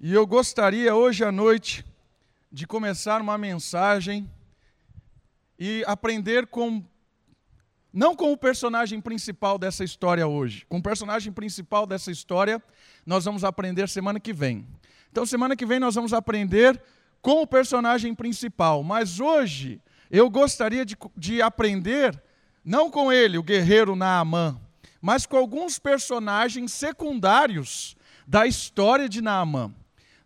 E eu gostaria hoje à noite de começar uma mensagem e aprender com não com o personagem principal dessa história hoje. Com o personagem principal dessa história, nós vamos aprender semana que vem. Então, semana que vem nós vamos aprender com o personagem principal. Mas hoje eu gostaria de, de aprender, não com ele, o guerreiro Naamã, mas com alguns personagens secundários da história de Naamã.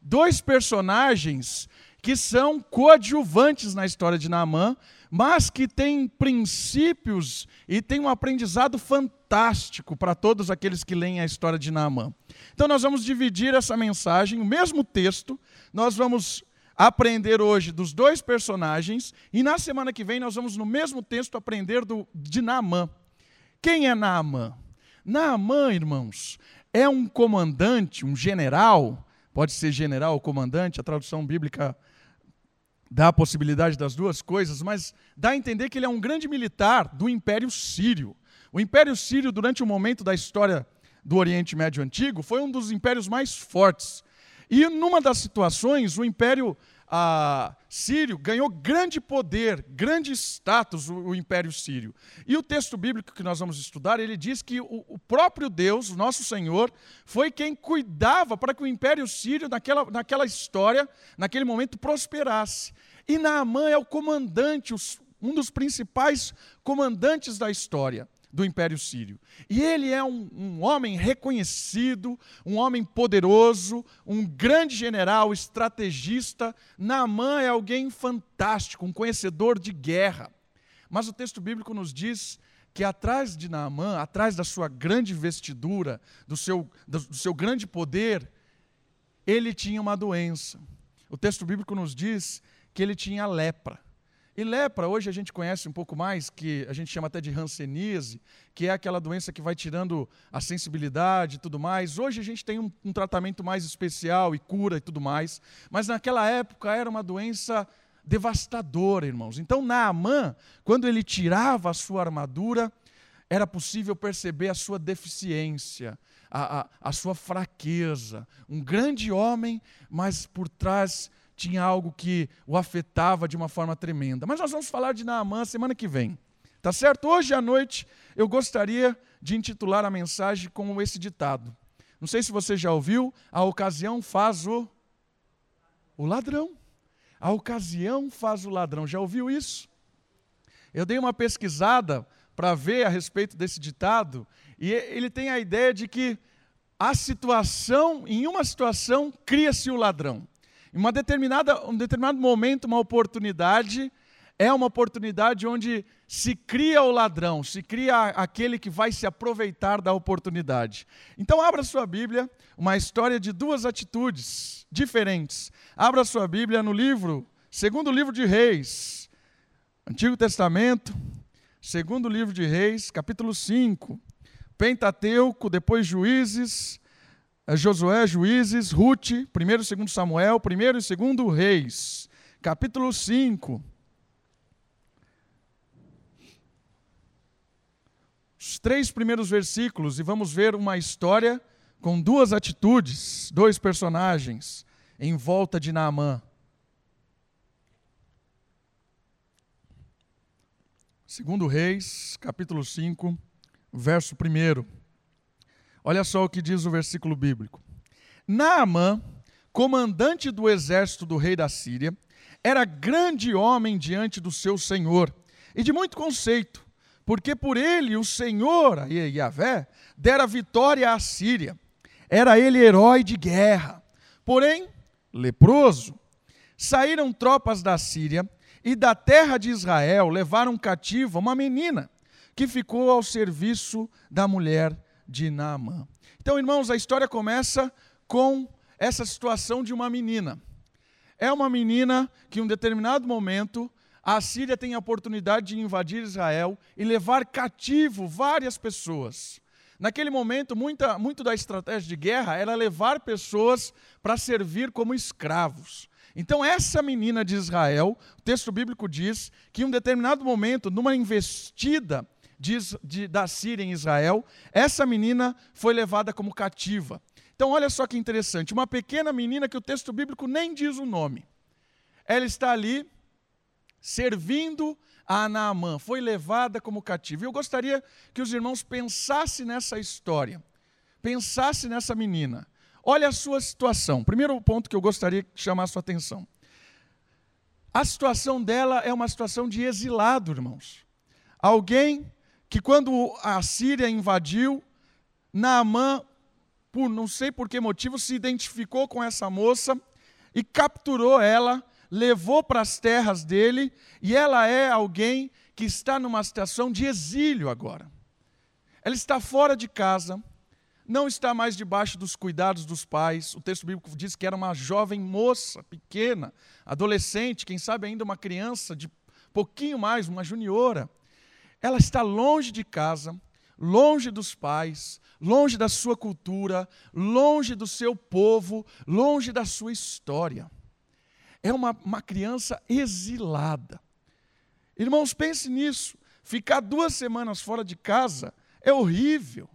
Dois personagens que são coadjuvantes na história de Naamã, mas que têm princípios e têm um aprendizado fantástico para todos aqueles que leem a história de Naamã. Então nós vamos dividir essa mensagem, o mesmo texto, nós vamos aprender hoje dos dois personagens e na semana que vem nós vamos no mesmo texto aprender do, de Naamã. Quem é Naamã? Naamã, irmãos, é um comandante, um general, pode ser general ou comandante, a tradução bíblica dá a possibilidade das duas coisas, mas dá a entender que ele é um grande militar do Império Sírio. O Império Sírio, durante o um momento da história do Oriente Médio Antigo, foi um dos impérios mais fortes. E numa das situações, o Império ah, Sírio ganhou grande poder, grande status, o, o, Império Sírio. E o texto bíblico que nós vamos estudar, ele diz que o, o próprio Deus, o nosso Senhor, foi quem cuidava para que o Império Sírio, naquela, naquela história, naquele momento, prosperasse. E Naamã é o comandante, os, um dos principais comandantes da história do Império Sírio. E ele é um, um, homem reconhecido, um homem poderoso, um grande general, estrategista. Naamã é alguém fantástico, um conhecedor de guerra. Mas o texto bíblico nos diz que atrás de Naamã, atrás da sua grande vestidura, do seu, do seu grande poder, ele tinha uma doença. O texto bíblico nos diz que ele tinha lepra. E lepra, hoje a gente conhece um pouco mais, que a gente chama até de hanseníase, que é aquela doença que vai tirando a sensibilidade e tudo mais. Hoje a gente tem um, um, tratamento mais especial e cura e tudo mais. Mas naquela época era uma doença devastadora, irmãos. Então Naamã, quando ele tirava a sua armadura, era possível perceber a sua deficiência, a, a, a sua fraqueza. Um grande homem, mas por trás tinha algo que o afetava de uma forma tremenda. Mas nós vamos falar de Naamã semana que vem. Tá certo? Hoje à noite eu gostaria de intitular a mensagem com esse ditado. Não sei se você já ouviu, a ocasião faz o o ladrão. A ocasião faz o ladrão. Já ouviu isso? Eu dei uma pesquisada para ver a respeito desse ditado e ele tem a ideia de que a situação, em uma situação, cria-se o ladrão. Em uma determinada, um determinado momento, uma oportunidade, é uma oportunidade onde se cria o ladrão, se cria aquele que vai se aproveitar da oportunidade. Então, abra sua Bíblia, uma história de duas atitudes diferentes. Abra sua Bíblia no livro, segundo livro de Reis, Antigo Testamento, segundo livro de Reis, capítulo 5. Pentateuco, depois Juízes, Josué, Juízes, Ruth, 1 e 2 Samuel, 1 e 2 Reis, capítulo 5. Os três primeiros versículos, e vamos ver uma história com duas atitudes, dois personagens em volta de Naamã. Segundo Reis, capítulo 5, verso 1. Olha só o que diz o versículo bíblico. Naamã, comandante do exército do rei da Síria, era grande homem diante do seu senhor e de muito conceito, porque por ele o Senhor, a Yahvé, dera vitória à Síria. Era ele herói de guerra, porém leproso. Saíram tropas da Síria e da terra de Israel levaram cativa uma menina que ficou ao serviço da mulher de Naamã. Então, irmãos, a história começa com essa situação de uma menina. É uma menina que, em um determinado momento, a Síria tem a oportunidade de invadir Israel e levar cativo várias pessoas. Naquele momento, muita, muito da estratégia de guerra era levar pessoas para servir como escravos. Então, essa menina de Israel, o texto bíblico diz que em um determinado momento, numa investida de, de, da Síria em Israel, essa menina foi levada como cativa. Então, olha só que interessante: uma pequena menina que o texto bíblico nem diz o nome. Ela está ali servindo a Naamã, foi levada como cativa. E eu gostaria que os irmãos pensassem nessa história, pensassem nessa menina. Olha a sua situação. Primeiro ponto que eu gostaria de chamar a sua atenção. A situação dela é uma situação de exilado, irmãos. Alguém que, quando a Síria invadiu, Naamã, por não sei por que motivo, se identificou com essa moça e capturou ela, levou para as terras dele, e ela é alguém que está numa situação de exílio agora. Ela está fora de casa, não está mais debaixo dos cuidados dos pais. O texto bíblico diz que era uma jovem moça, pequena, adolescente, quem sabe ainda uma criança de pouquinho mais, uma juniora. Ela está longe de casa, longe dos pais, longe da sua cultura, longe do seu povo, longe da sua história. É uma, uma criança exilada. Irmãos, pense nisso. Ficar duas semanas fora de casa é horrível.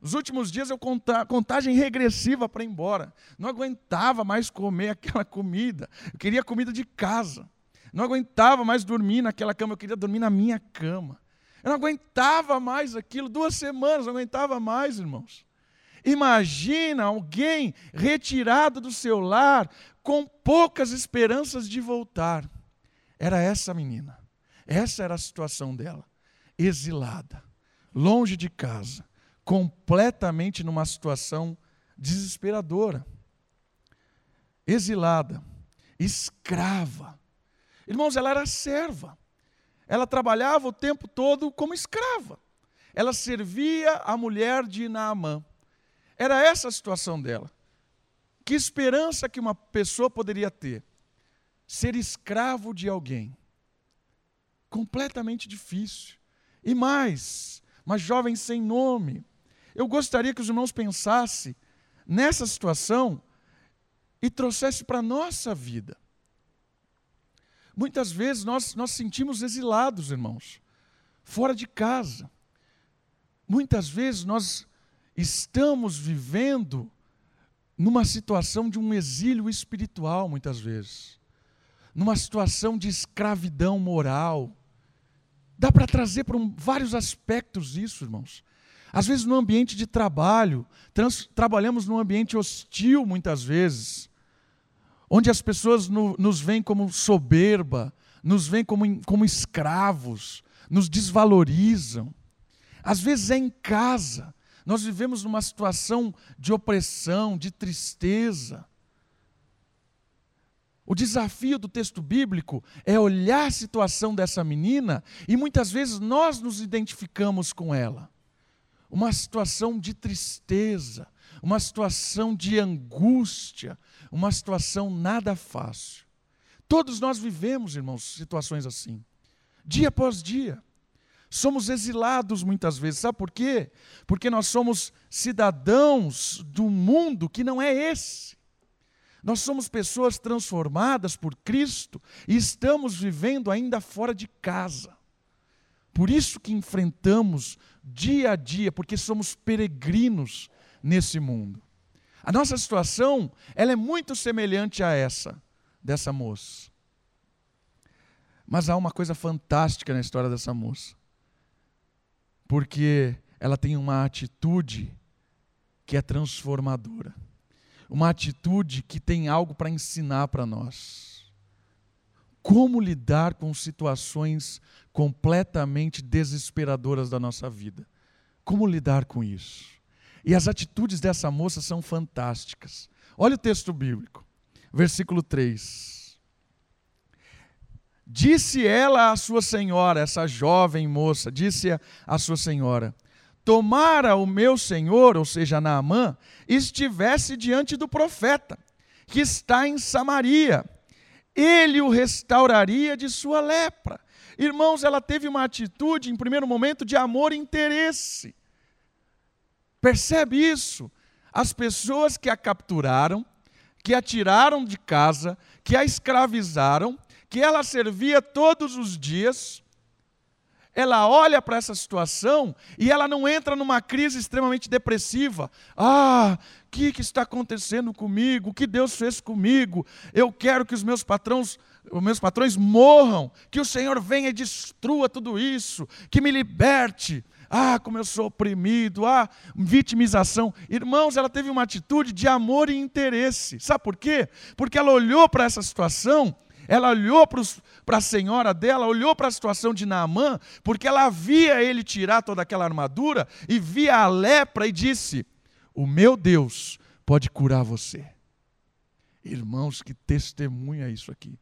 Nos últimos dias eu conta, contagem regressiva para ir embora. Não aguentava mais comer aquela comida. Eu queria comida de casa. Não aguentava mais dormir naquela cama. Eu queria dormir na minha cama. Eu não aguentava mais aquilo. Duas semanas, não aguentava mais, irmãos. Imagina alguém retirado do seu lar com poucas esperanças de voltar. Era essa menina. Essa era a situação dela. Exilada, longe de casa completamente numa situação desesperadora. Exilada, escrava. Irmãos, ela era serva. Ela trabalhava o tempo todo como escrava. Ela servia a mulher de Naamã. Era essa a situação dela. Que esperança que uma pessoa poderia ter? Ser escravo de alguém. Completamente difícil. E mais, uma jovem sem nome, eu gostaria que os irmãos pensassem nessa situação e trouxessem para a nossa vida. Muitas vezes nós nós sentimos exilados, irmãos, fora de casa. Muitas vezes nós estamos vivendo numa situação de um exílio espiritual, muitas vezes. Numa situação de escravidão moral. Dá para trazer para um, vários aspectos isso, irmãos. Às vezes, no ambiente de trabalho, trans, trabalhamos num ambiente hostil, muitas vezes, onde as pessoas no, nos veem como soberba, nos veem como, como escravos, nos desvalorizam. Às vezes é em casa, nós vivemos numa situação de opressão, de tristeza. O desafio do texto bíblico é olhar a situação dessa menina e muitas vezes nós nos identificamos com ela uma situação de tristeza, uma situação de angústia, uma situação nada fácil. Todos nós vivemos, irmãos, situações assim, dia após dia. Somos exilados muitas vezes, sabe por quê? Porque nós somos cidadãos do mundo que não é esse. Nós somos pessoas transformadas por Cristo e estamos vivendo ainda fora de casa. Por isso que enfrentamos dia a dia, porque somos peregrinos nesse mundo. A nossa situação, ela é muito semelhante a essa dessa moça. Mas há uma coisa fantástica na história dessa moça. Porque ela tem uma atitude que é transformadora. Uma atitude que tem algo para ensinar para nós. Como lidar com situações completamente desesperadoras da nossa vida. Como lidar com isso? E as atitudes dessa moça são fantásticas. Olha o texto bíblico, versículo 3. Disse ela à sua senhora, essa jovem moça, disse à sua senhora: Tomara o meu senhor, ou seja, Naamã, estivesse diante do profeta, que está em Samaria, ele o restauraria de sua lepra. Irmãos, ela teve uma atitude, em primeiro momento, de amor e interesse. Percebe isso? As pessoas que a capturaram, que a tiraram de casa, que a escravizaram, que ela servia todos os dias, ela olha para essa situação e ela não entra numa crise extremamente depressiva. Ah, o que, que está acontecendo comigo? O que Deus fez comigo? Eu quero que os meus patrões, os meus patrões morram, que o Senhor venha e destrua tudo isso, que me liberte. Ah, como eu sou oprimido, ah, vitimização. Irmãos, ela teve uma atitude de amor e interesse. Sabe por quê? Porque ela olhou para essa situação ela olhou para a senhora dela, olhou para a situação de Naamã, porque ela via ele tirar toda aquela armadura e via a lepra e disse: O meu Deus pode curar você. Irmãos, que testemunha isso aqui.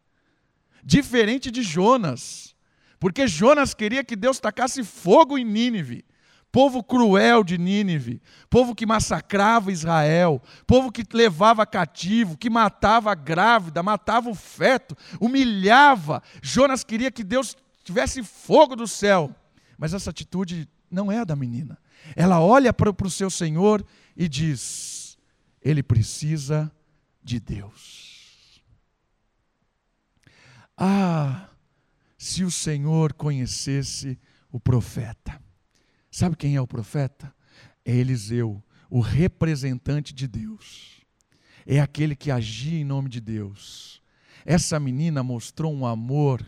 Diferente de Jonas, porque Jonas queria que Deus tacasse fogo em Nínive povo cruel de Nínive, povo que massacrava Israel, povo que levava cativo, que matava a grávida, matava o feto, humilhava. Jonas queria que Deus tivesse fogo do céu, mas essa atitude não é a da menina. Ela olha para o seu Senhor e diz: Ele precisa de Deus. Ah, se o Senhor conhecesse o profeta. Sabe quem é o profeta? É Eliseu, o representante de Deus. É aquele que agia em nome de Deus. Essa menina mostrou um amor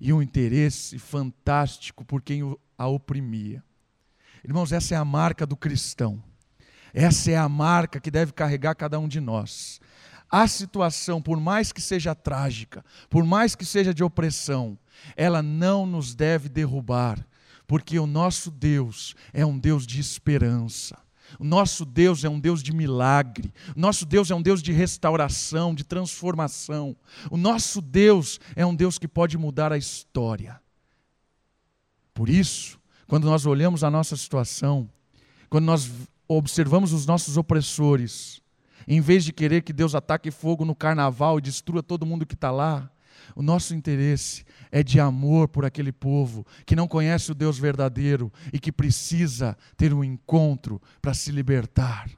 e um interesse fantástico por quem a oprimia. Irmãos, essa é a marca do cristão. Essa é a marca que deve carregar cada um de nós. A situação, por mais que seja trágica, por mais que seja de opressão, ela não nos deve derrubar, porque o nosso Deus é um Deus de esperança. O nosso Deus é um Deus de milagre. O nosso Deus é um Deus de restauração, de transformação. O nosso Deus é um Deus que pode mudar a história. Por isso, quando nós olhamos a nossa situação, quando nós observamos os nossos opressores, em vez de querer que Deus ataque fogo no carnaval e destrua todo mundo que está lá, o nosso interesse é de amor por aquele povo que não conhece o Deus verdadeiro e que precisa ter um encontro para se libertar.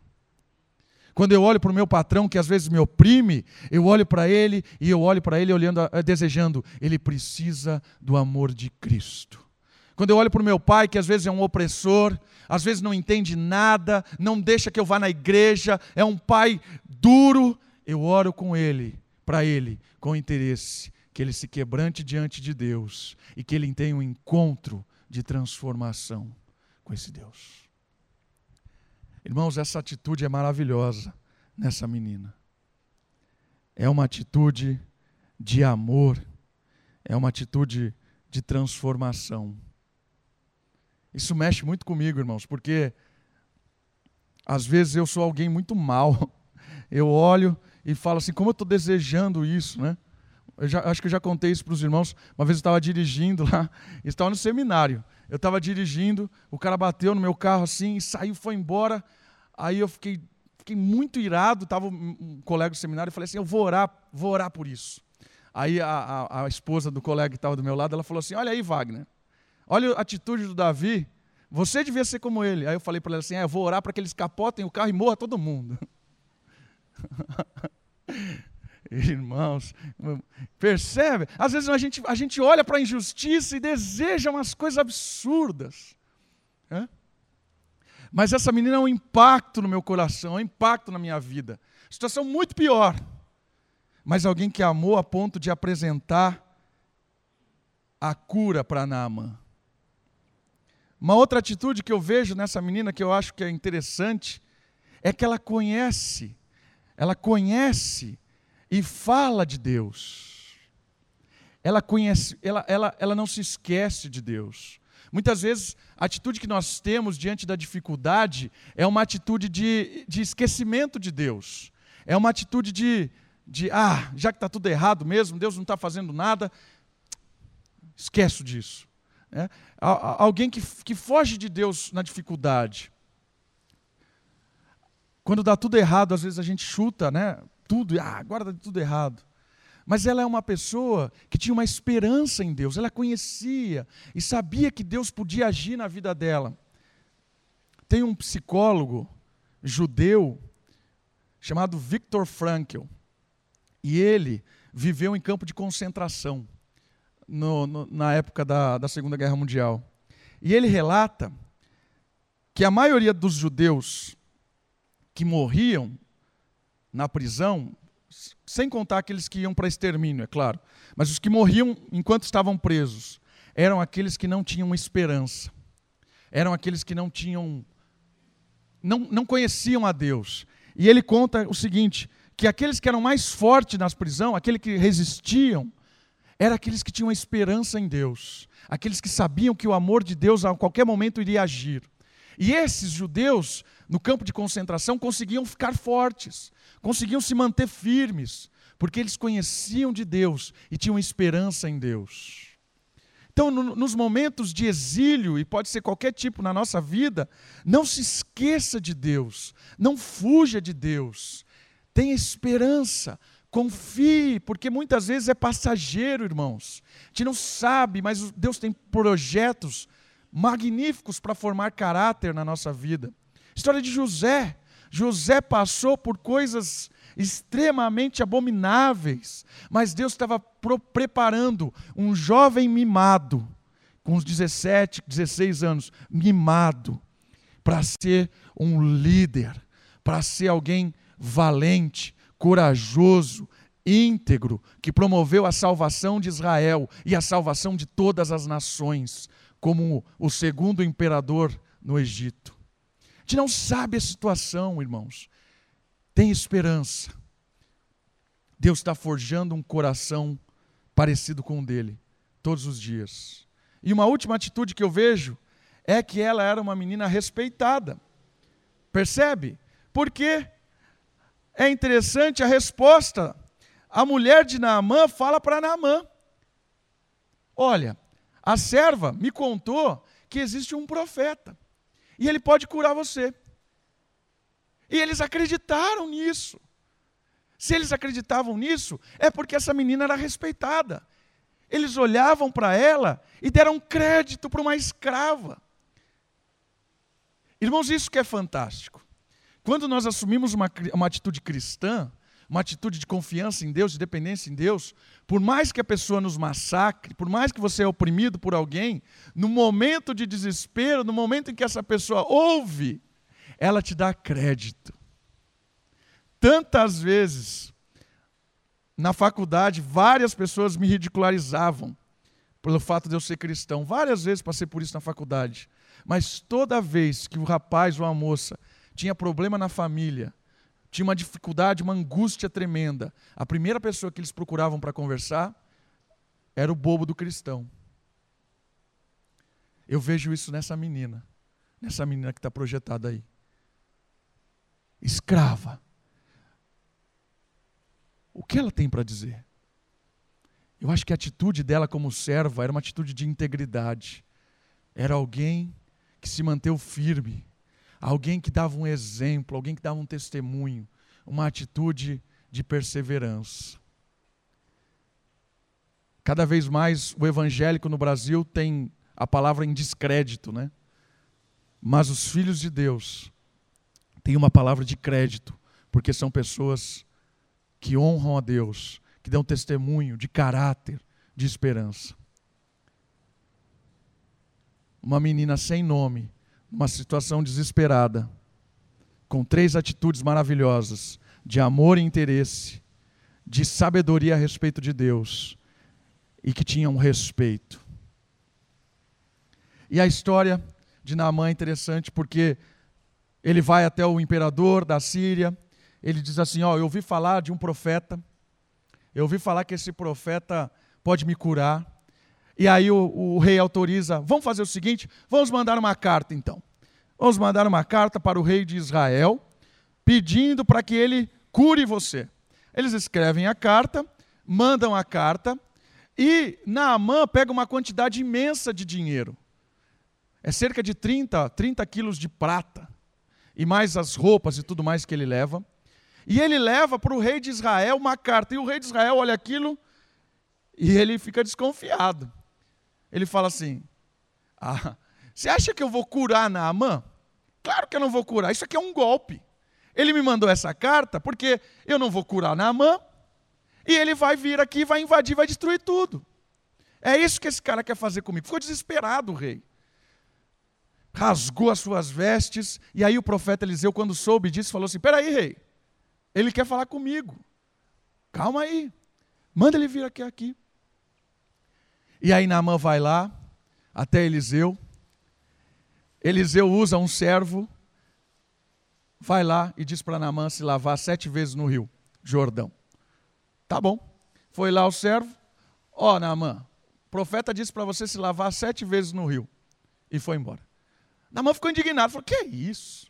Quando eu olho para o meu patrão que às vezes me oprime, eu olho para ele e eu olho para ele olhando, eh, desejando, ele precisa do amor de Cristo. Quando eu olho para o meu pai, que às vezes é um opressor, às vezes não entende nada, não deixa que eu vá na igreja, é um pai duro, eu oro com ele, para ele, com interesse, que ele se quebrante diante de Deus e que ele tenha um encontro de transformação com esse Deus. Irmãos, essa atitude é maravilhosa nessa menina. É uma atitude de amor, é uma atitude de transformação. Isso mexe muito comigo, irmãos, porque às vezes eu sou alguém muito mal. Eu olho e falo assim, como eu estou desejando isso, né? eu já, acho que eu já contei isso para os irmãos. Uma vez eu estava dirigindo lá, estava no seminário. Eu estava dirigindo, o cara bateu no meu carro assim, saiu, foi embora. Aí eu fiquei, fiquei muito irado. Estava um colega do seminário e falei assim: Eu vou orar, vou orar por isso. Aí a, a, a esposa do colega que estava do meu lado, ela falou assim: Olha aí, Wagner, olha a atitude do Davi. Você devia ser como ele. Aí eu falei para ela assim: é, Eu vou orar para que eles capotem o carro e morra todo mundo. Irmãos, percebe? Às vezes a gente, a gente olha para a injustiça e deseja umas coisas absurdas. Mas essa menina é um impacto no meu coração, é um impacto na minha vida. Situação muito pior. Mas alguém que amou a ponto de apresentar a cura para Naamã. Uma outra atitude que eu vejo nessa menina que eu acho que é interessante é que ela conhece, ela conhece e fala de Deus. Ela conhece, ela, ela, ela não se esquece de Deus. Muitas vezes a atitude que nós temos diante da dificuldade é uma atitude de, de esquecimento de Deus. É uma atitude de, de ah, já que está tudo errado mesmo, Deus não está fazendo nada, esqueço disso. É? Alguém que, que foge de Deus na dificuldade. Quando dá tudo errado, às vezes a gente chuta, né? tudo, ah, agora está tudo errado. Mas ela é uma pessoa que tinha uma esperança em Deus, ela conhecia e sabia que Deus podia agir na vida dela. Tem um psicólogo judeu chamado Viktor Frankl, e ele viveu em campo de concentração no, no, na época da, da Segunda Guerra Mundial. E ele relata que a maioria dos judeus que morriam na prisão, sem contar aqueles que iam para extermínio, é claro, mas os que morriam enquanto estavam presos, eram aqueles que não tinham esperança, eram aqueles que não tinham, não, não conheciam a Deus. E ele conta o seguinte: que aqueles que eram mais fortes nas prisões, aqueles que resistiam, eram aqueles que tinham esperança em Deus, aqueles que sabiam que o amor de Deus a qualquer momento iria agir. E esses judeus, no campo de concentração, conseguiam ficar fortes, conseguiam se manter firmes, porque eles conheciam de Deus e tinham esperança em Deus. Então, no, nos momentos de exílio, e pode ser qualquer tipo na nossa vida, não se esqueça de Deus, não fuja de Deus, tenha esperança, confie, porque muitas vezes é passageiro, irmãos. A gente não sabe, mas Deus tem projetos magníficos para formar caráter na nossa vida. História de José. José passou por coisas extremamente abomináveis, mas Deus estava preparando um jovem mimado, com uns 17, 16 anos, mimado, para ser um líder, para ser alguém valente, corajoso, íntegro, que promoveu a salvação de Israel e a salvação de todas as nações, como o segundo imperador no Egito. A gente não sabe a situação, irmãos. Tem esperança. Deus está forjando um coração parecido com o dele, todos os dias. E uma última atitude que eu vejo é que ela era uma menina respeitada. Percebe? Porque é interessante a resposta. A mulher de Naamã fala para Naamã: Olha, a serva me contou que existe um profeta e ele pode curar você. E eles acreditaram nisso. Se eles acreditavam nisso, é porque essa menina era respeitada. Eles olhavam para ela e deram crédito para uma escrava. Irmãos, isso que é fantástico. Quando nós assumimos uma, uma atitude cristã, uma atitude de confiança em Deus, de dependência em Deus, por mais que a pessoa nos massacre, por mais que você é oprimido por alguém, no momento de desespero, no momento em que essa pessoa ouve, ela te dá crédito. Tantas vezes, na faculdade, várias pessoas me ridicularizavam pelo fato de eu ser cristão. Várias vezes passei por isso na faculdade. Mas toda vez que o rapaz ou a moça tinha problema na família, tinha uma dificuldade, uma angústia tremenda, a primeira pessoa que eles procuravam para conversar era o bobo do cristão. Eu vejo isso nessa menina, nessa menina que está projetada aí escrava. O que ela tem para dizer? Eu acho que a atitude dela como serva era uma atitude de integridade. Era alguém que se manteve firme, alguém que dava um exemplo, alguém que dava um testemunho, uma atitude de perseverança. Cada vez mais o evangélico no Brasil tem a palavra em descrédito, né? Mas os filhos de Deus tem uma palavra de crédito, porque são pessoas que honram a Deus, que dão testemunho de caráter, de esperança. Uma menina sem nome, numa situação desesperada, com três atitudes maravilhosas de amor e interesse, de sabedoria a respeito de Deus e que tinha um respeito. E a história de Naamã é interessante porque ele vai até o imperador da Síria, ele diz assim: Ó, eu ouvi falar de um profeta, eu ouvi falar que esse profeta pode me curar. E aí o, o rei autoriza: vamos fazer o seguinte, vamos mandar uma carta então. Vamos mandar uma carta para o rei de Israel, pedindo para que ele cure você. Eles escrevem a carta, mandam a carta, e Naamã pega uma quantidade imensa de dinheiro. É cerca de 30, 30 quilos de prata e mais as roupas e tudo mais que ele leva. E ele leva para o rei de Israel uma carta. E o rei de Israel olha aquilo e ele fica desconfiado. Ele fala assim: ah, Você acha que eu vou curar Naamã? Claro que eu não vou curar. Isso aqui é um golpe. Ele me mandou essa carta porque eu não vou curar Naamã. E ele vai vir aqui, vai invadir, vai destruir tudo. É isso que esse cara quer fazer comigo. Ficou desesperado o rei. rasgou as suas vestes, e aí o profeta Eliseu, quando soube disso, falou assim: Peraí, rei, ele quer falar comigo. Calma aí, manda ele vir aqui. aqui. E aí Naamã vai lá, até Eliseu. Eliseu usa um servo, vai lá e diz para Naamã se lavar sete vezes no rio Jordão. Tá bom. Foi lá o servo, ó oh, Naamã, o profeta disse para você se lavar sete vezes no rio. E foi embora. Naamã ficou indignado, falou, que é isso?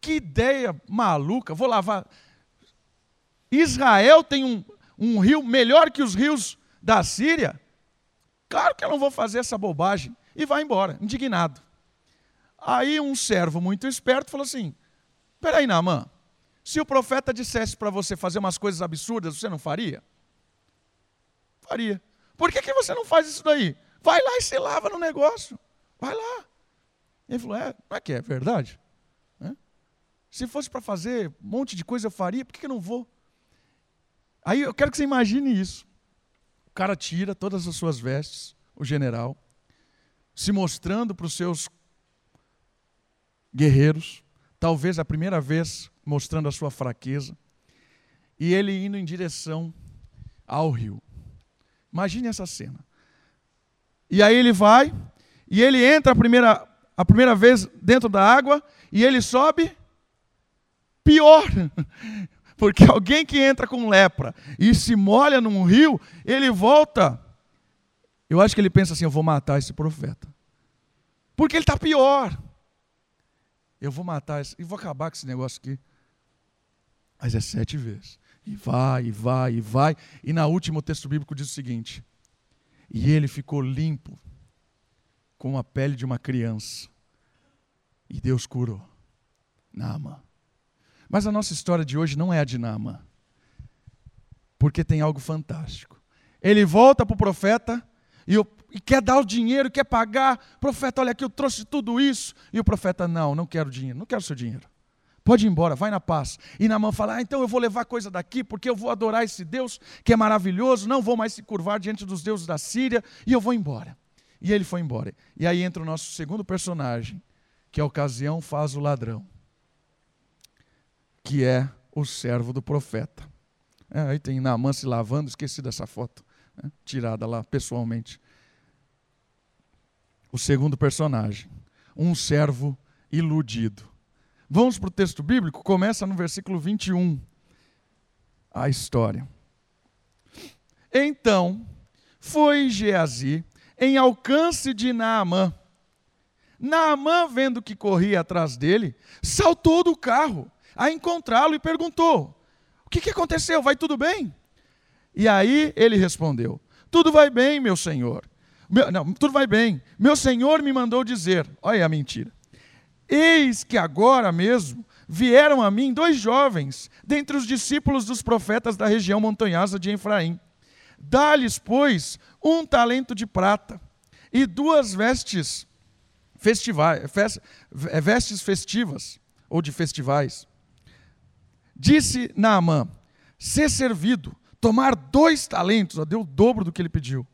Que ideia maluca, vou lavar... Israel tem um, um rio melhor que os rios da Síria? Claro que eu não vou fazer essa bobagem. E vai embora, indignado. Aí um servo muito esperto falou assim: Peraí, Naamã, se o profeta dissesse para você fazer umas coisas absurdas, você não faria? Faria. Por que, que você não faz isso daí? Vai lá e se lava no negócio. Vai lá. Ele falou: É, não é que é verdade? É? Se fosse para fazer um monte de coisa eu faria, por que, que eu não vou? Aí eu quero que você imagine isso cara tira todas as suas vestes, o general, se mostrando para os seus guerreiros, talvez a primeira vez mostrando a sua fraqueza, e ele indo em direção ao rio. Imagine essa cena. E aí ele vai, e ele entra a primeira, a primeira vez dentro da água, e ele sobe pior. Porque alguém que entra com lepra e se molha num rio, ele volta. Eu acho que ele pensa assim: eu vou matar esse profeta. Porque ele está pior. Eu vou matar esse, e vou acabar com esse negócio aqui. Mas é sete vezes. E vai, e vai, e vai. E na última o texto bíblico diz o seguinte: E ele ficou limpo, com a pele de uma criança. E Deus curou. Naamã. Mas a nossa história de hoje não é a de Naamã. Porque tem algo fantástico. Ele volta para o profeta e, e, quer dar o dinheiro, quer pagar. Profeta, olha aqui, eu trouxe tudo isso. E o profeta, não, não quero dinheiro, não quero seu dinheiro. Pode ir embora, vai na paz. E Naamã fala, ah, então eu vou levar coisa daqui, porque eu vou adorar esse Deus que é maravilhoso, não vou mais se curvar diante dos deuses da Síria, e eu vou embora. E ele foi embora. E aí entra o nosso segundo personagem, que a ocasião faz o ladrão que é o servo do profeta. É, aí tem Naamã se lavando, esqueci dessa foto, né, tirada lá pessoalmente. O segundo personagem, um servo iludido. Vamos para o texto bíblico, começa no versículo 21, a história. Então foi Geazi em alcance de Naamã. Naamã, vendo que corria atrás dele, saltou do carro a encontrá-lo e perguntou: O que, que aconteceu? Vai tudo bem? E aí ele respondeu: Tudo vai bem, meu senhor. Meu, não, tudo vai bem. Meu senhor me mandou dizer: Olha a mentira. Eis que agora mesmo vieram a mim dois jovens, dentre os discípulos dos profetas da região montanhosa de Efraim. Dá-lhes, pois, um talento de prata e duas vestes vestes festivas ou de festivais. Disse Naamã: ser servido, tomar dois talentos, ó, deu o dobro do que ele pediu.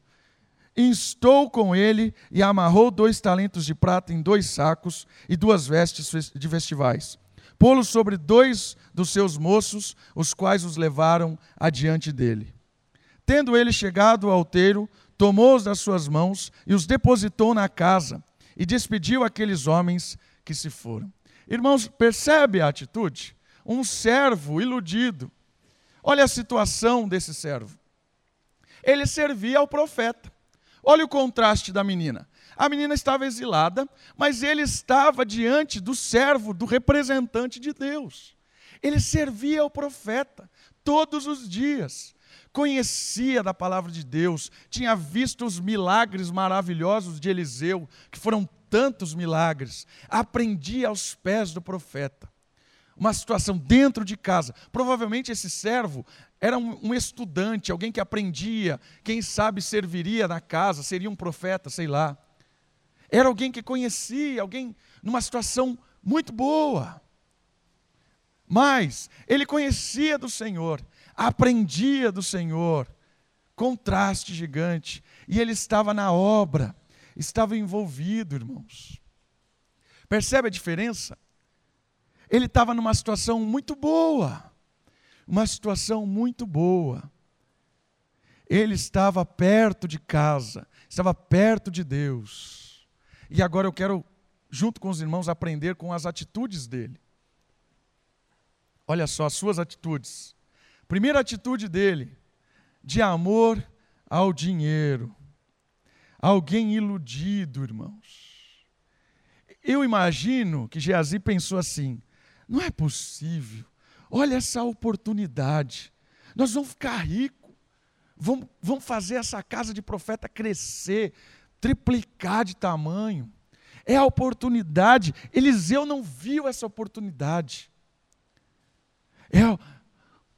Instou com ele e amarrou dois talentos de prata em dois sacos e duas vestes de festivais. Pô-los sobre dois dos seus moços, os quais os levaram adiante dele. Tendo ele chegado ao outeiro, tomou-os das suas mãos e os depositou na casa e despediu aqueles homens que se foram. Irmãos, percebe a atitude? Um servo iludido. Olha a situação desse servo. Ele servia ao profeta. Olha o contraste da menina. A menina estava exilada, mas ele estava diante do servo, do representante de Deus. Ele servia ao profeta todos os dias. Conhecia da palavra de Deus, tinha visto os milagres maravilhosos de Eliseu, que foram tantos milagres. Aprendia aos pés do profeta uma situação dentro de casa. Provavelmente esse servo era um, um, estudante, alguém que aprendia, quem sabe serviria na casa, seria um profeta, sei lá. Era alguém que conhecia, alguém numa situação muito boa. Mas ele conhecia do Senhor, aprendia do Senhor. Contraste gigante. E ele estava na obra, estava envolvido, irmãos. Percebe a diferença? Ele estava numa situação muito boa, uma situação muito boa. Ele estava perto de casa, estava perto de Deus. E agora eu quero, junto com os irmãos, aprender com as atitudes dele. Olha só as suas atitudes. Primeira atitude dele, de amor ao dinheiro. Alguém iludido, irmãos. Eu imagino que Geazi pensou assim: não é possível, olha essa oportunidade, nós vamos ficar ricos, vamos, vamos fazer essa casa de profeta crescer, triplicar de tamanho. É a oportunidade. Eliseu não viu essa oportunidade. É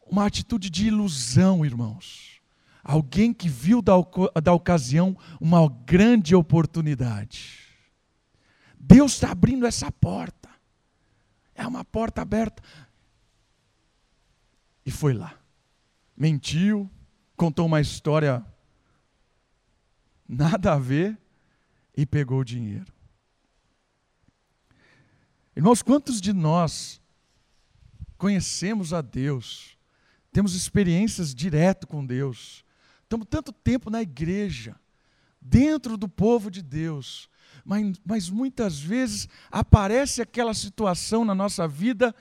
uma atitude de ilusão, irmãos alguém que viu da, da ocasião uma grande oportunidade. Deus está abrindo essa porta. É uma porta aberta. E foi lá. Mentiu, contou uma história nada a ver e pegou o dinheiro. Irmãos, quantos de nós conhecemos a Deus, temos experiências direto com Deus, Estamos tanto tempo na igreja, dentro do povo de Deus, mas, mas muitas vezes aparece aquela situação na nossa vida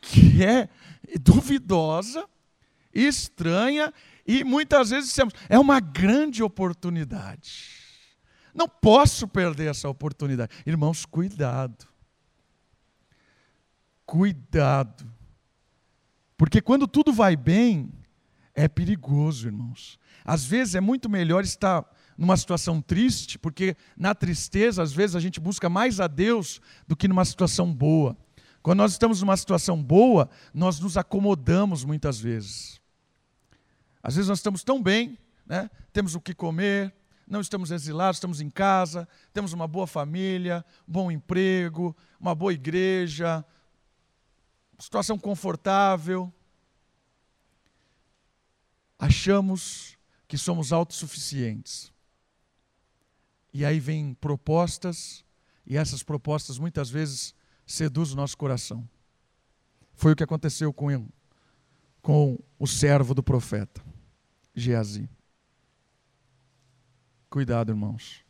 que é duvidosa, estranha, e muitas vezes dissemos, é uma grande oportunidade. Não posso perder essa oportunidade. Irmãos, cuidado. Cuidado. Porque quando tudo vai bem, é perigoso, irmãos. Às vezes é muito melhor estar numa situação triste, porque na tristeza, às vezes, a gente busca mais a Deus do que numa situação boa. Quando nós estamos numa situação boa, nós nos acomodamos muitas vezes. Às vezes nós estamos tão bem, né? temos o que comer, não estamos exilados, estamos em casa, temos uma boa família, bom emprego, uma boa igreja, situação confortável achamos que somos autossuficientes. E aí vêm propostas, e essas propostas muitas vezes seduzem o nosso coração. Foi o que aconteceu com, ele, com o servo do profeta, Geazi. Cuidado, irmãos.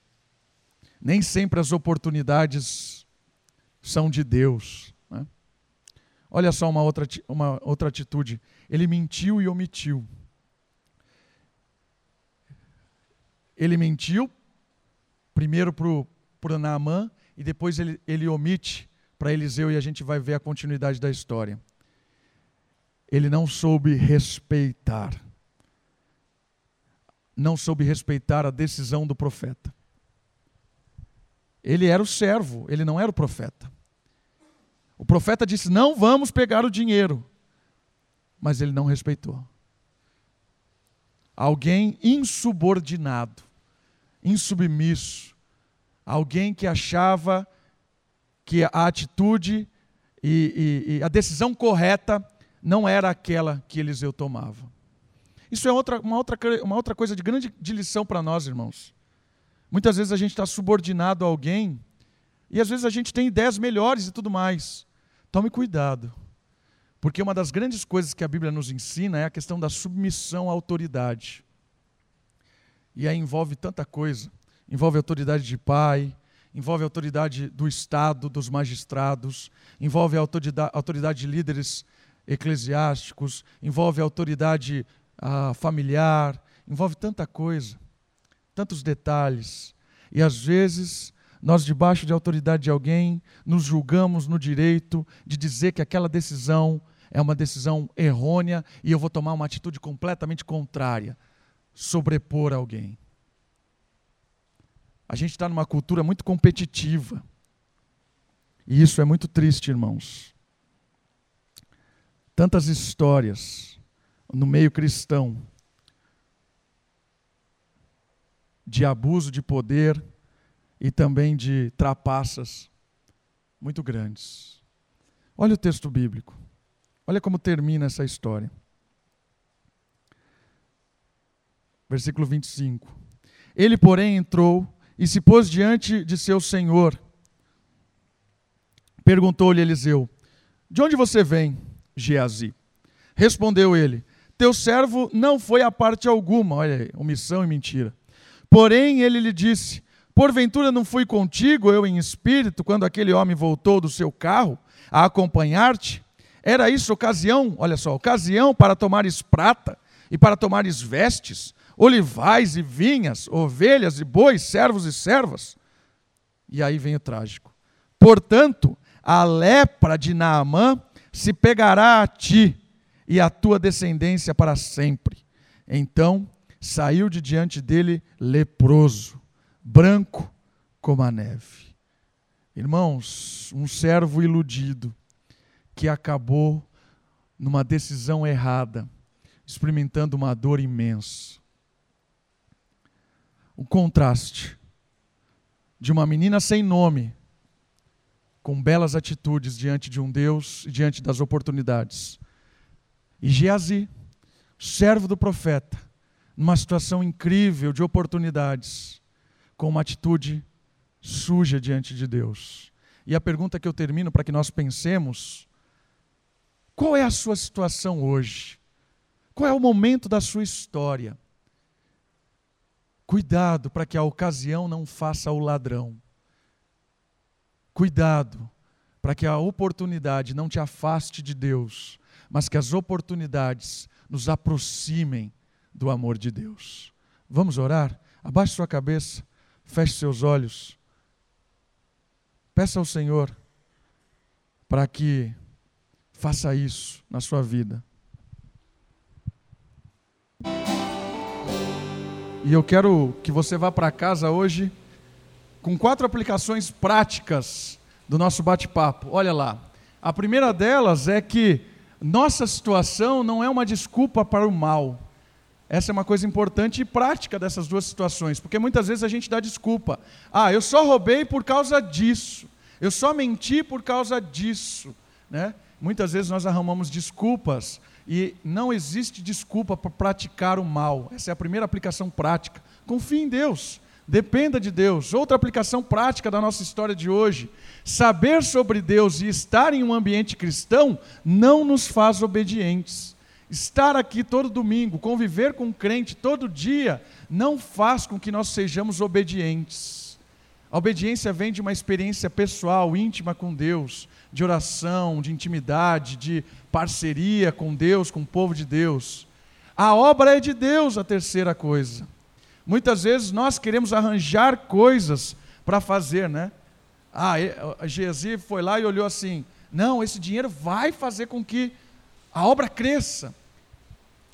Nem sempre as oportunidades são de Deus. Né? Olha só uma outra, uma outra atitude. Ele mentiu e omitiu. ele mentiu, primeiro para Naamã, e depois ele, ele omite para Eliseu, e a gente vai ver a continuidade da história. Ele não soube respeitar. Não soube respeitar a decisão do profeta. Ele era o servo, ele não era o profeta. O profeta disse: Não vamos pegar o dinheiro. Mas ele não respeitou alguém insubordinado, insubmisso, alguém que achava que a atitude e, e, e, a decisão correta não era aquela que Eliseu tomava. Isso é outra, uma, outra, uma outra coisa de grande de lição para nós, irmãos. Muitas vezes a gente está subordinado a alguém e às vezes a gente tem ideias melhores e tudo mais. Tome cuidado. Porque uma das grandes coisas que a Bíblia nos ensina é a questão da submissão à autoridade. E aí envolve tanta coisa. Envolve autoridade de pai, envolve autoridade do Estado, dos magistrados, envolve autoridade, autoridade de líderes eclesiásticos, envolve autoridade ah, familiar, envolve tanta coisa, tantos detalhes. E às vezes nós, debaixo de autoridade de alguém, nos julgamos no direito de dizer que aquela decisão é uma decisão errônea e eu vou tomar uma atitude completamente contrária sobrepor alguém. A gente está numa cultura muito competitiva. E isso é muito triste, irmãos. Tantas histórias no meio cristão de abuso de poder e também de trapaças muito grandes. Olha o texto bíblico. Olha como termina essa história. Versículo 25. Ele, porém, entrou e se pôs diante de seu senhor. Perguntou-lhe Eliseu: De onde você vem, Geazi? Respondeu ele: Teu servo não foi a parte alguma. Olha aí, omissão e mentira. Porém, ele lhe disse: Porventura não fui contigo, eu em espírito, quando aquele homem voltou do seu carro a acompanhar-te? Era isso ocasião, olha só, ocasião para tomares prata e para tomares vestes, olivais e vinhas, ovelhas e bois, servos e servas. E aí vem o trágico. Portanto, a lepra de Naamã se pegará a ti e a tua descendência para sempre. Então saiu de diante dele leproso, branco como a neve. Irmãos, um servo iludido que acabou numa decisão errada, experimentando uma dor imensa. O contraste de uma menina sem nome, com belas atitudes diante de um Deus e diante das oportunidades. E Geazi, servo do profeta, numa situação incrível de oportunidades, com uma atitude suja diante de Deus. E a pergunta que eu termino para que nós pensemos: qual é a sua situação hoje? Qual é o momento da sua história? Cuidado para que a ocasião não faça o ladrão. Cuidado para que a oportunidade não te afaste de Deus, mas que as oportunidades nos aproximem do amor de Deus. Vamos orar? Abaixe sua cabeça, feche seus olhos. Peça ao Senhor para que faça isso na sua vida. E eu quero que você vá para casa hoje com quatro aplicações práticas do nosso bate-papo. Olha lá. A primeira delas é que nossa situação não é uma desculpa para o mal. Essa é uma coisa importante e prática dessas duas situações, porque muitas vezes a gente dá desculpa. Ah, eu só roubei por causa disso. Eu só menti por causa disso, né? Muitas vezes nós arrumamos desculpas e não existe desculpa para praticar o mal. Essa é a primeira aplicação prática. Confie em Deus. Dependa de Deus. Outra aplicação prática da nossa história de hoje: saber sobre Deus e estar em um ambiente cristão não nos faz obedientes. Estar aqui todo domingo, conviver com um crente todo dia, não faz com que nós sejamos obedientes. A obediência vem de uma experiência pessoal, íntima com Deus, de oração, de intimidade, de parceria com Deus, com o povo de Deus. A obra é de Deus, a terceira coisa. Muitas vezes nós queremos arranjar coisas para fazer, né? Ah, a Gezi foi lá e olhou assim: não, esse dinheiro vai fazer com que a obra cresça.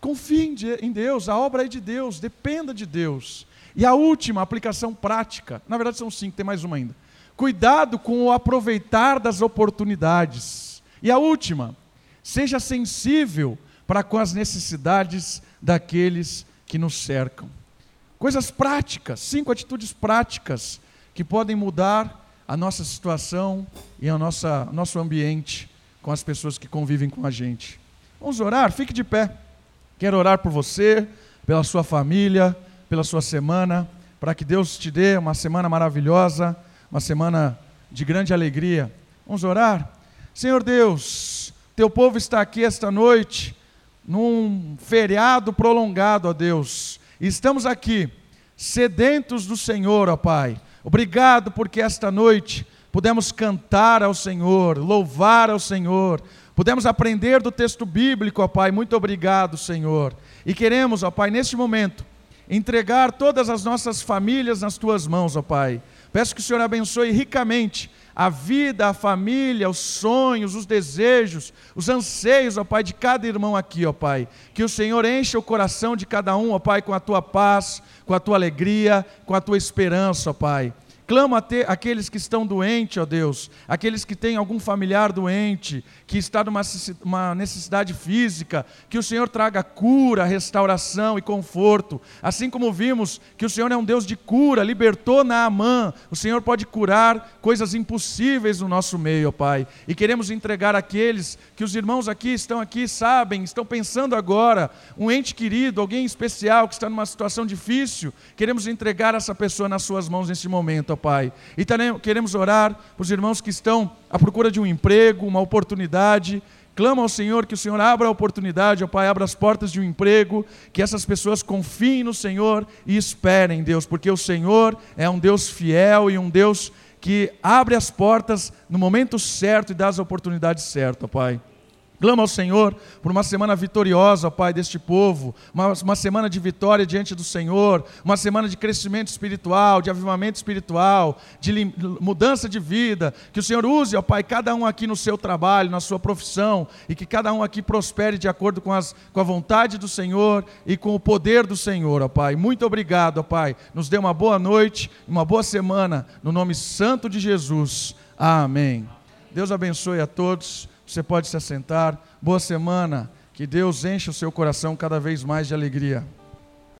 Confie em Deus, a obra é de Deus, dependa de Deus. E a última aplicação prática, na verdade são cinco, tem mais uma ainda. Cuidado com o aproveitar das oportunidades. E a última, seja sensível para com as necessidades daqueles que nos cercam. Coisas práticas, cinco atitudes práticas que podem mudar a nossa situação e o nosso ambiente com as pessoas que convivem com a gente. Vamos orar? Fique de pé. Quero orar por você, pela sua família, pela sua semana, para que Deus te dê uma semana maravilhosa, uma semana de grande alegria. Vamos orar? Senhor Deus, teu povo está aqui esta noite, num feriado prolongado, ó Deus estamos aqui, sedentos do Senhor, ó Pai. Obrigado porque esta noite pudemos cantar ao Senhor, louvar ao Senhor, pudemos aprender do texto bíblico, ó Pai. Muito obrigado, Senhor. E queremos, ó Pai, neste momento, entregar todas as nossas famílias nas tuas mãos, ó Pai. Peço que o Senhor abençoe ricamente a vida, a família, os sonhos, os desejos, os anseios, ó Pai, de cada irmão aqui, ó Pai. Que o Senhor encha o coração de cada um, ó Pai, com a tua paz, com a tua alegria, com a tua esperança, ó Pai. Clamo a ter aqueles que estão doentes, ó Deus, aqueles que têm algum familiar doente, que está numa necessidade física, que o Senhor traga cura, restauração e conforto. Assim como vimos que o Senhor é um Deus de cura, libertou Naamã, o Senhor pode curar coisas impossíveis no nosso meio, ó Pai. E queremos entregar aqueles que os irmãos aqui estão aqui, sabem, estão pensando agora, um ente querido, alguém especial que está numa situação difícil, queremos entregar essa pessoa nas suas mãos neste momento, ó Pai. E também queremos orar para os irmãos que estão à procura de um emprego, uma oportunidade. Clama ao Senhor que o Senhor abra a oportunidade, ó Pai, abra as portas de um emprego, que essas pessoas confiem no Senhor e esperem, Deus, porque o Senhor é um Deus fiel e um Deus que abre as portas no momento certo e dá as oportunidades certas, Pai. Clama ao Senhor por uma semana vitoriosa, Pai, deste povo, uma, uma, semana de vitória diante do Senhor, uma semana de crescimento espiritual, de avivamento espiritual, de mudança de vida. Que o Senhor use, ó Pai, cada um aqui no seu trabalho, na sua profissão, e que cada um aqui prospere de acordo com, as, com a vontade do Senhor e com o poder do Senhor, ó Pai. Muito obrigado, ó Pai. Nos dê uma boa noite, uma boa semana, no nome santo de Jesus. Amém. Deus abençoe a todos. Você pode se assentar. Boa semana. Que Deus enche o seu coração cada vez mais de alegria.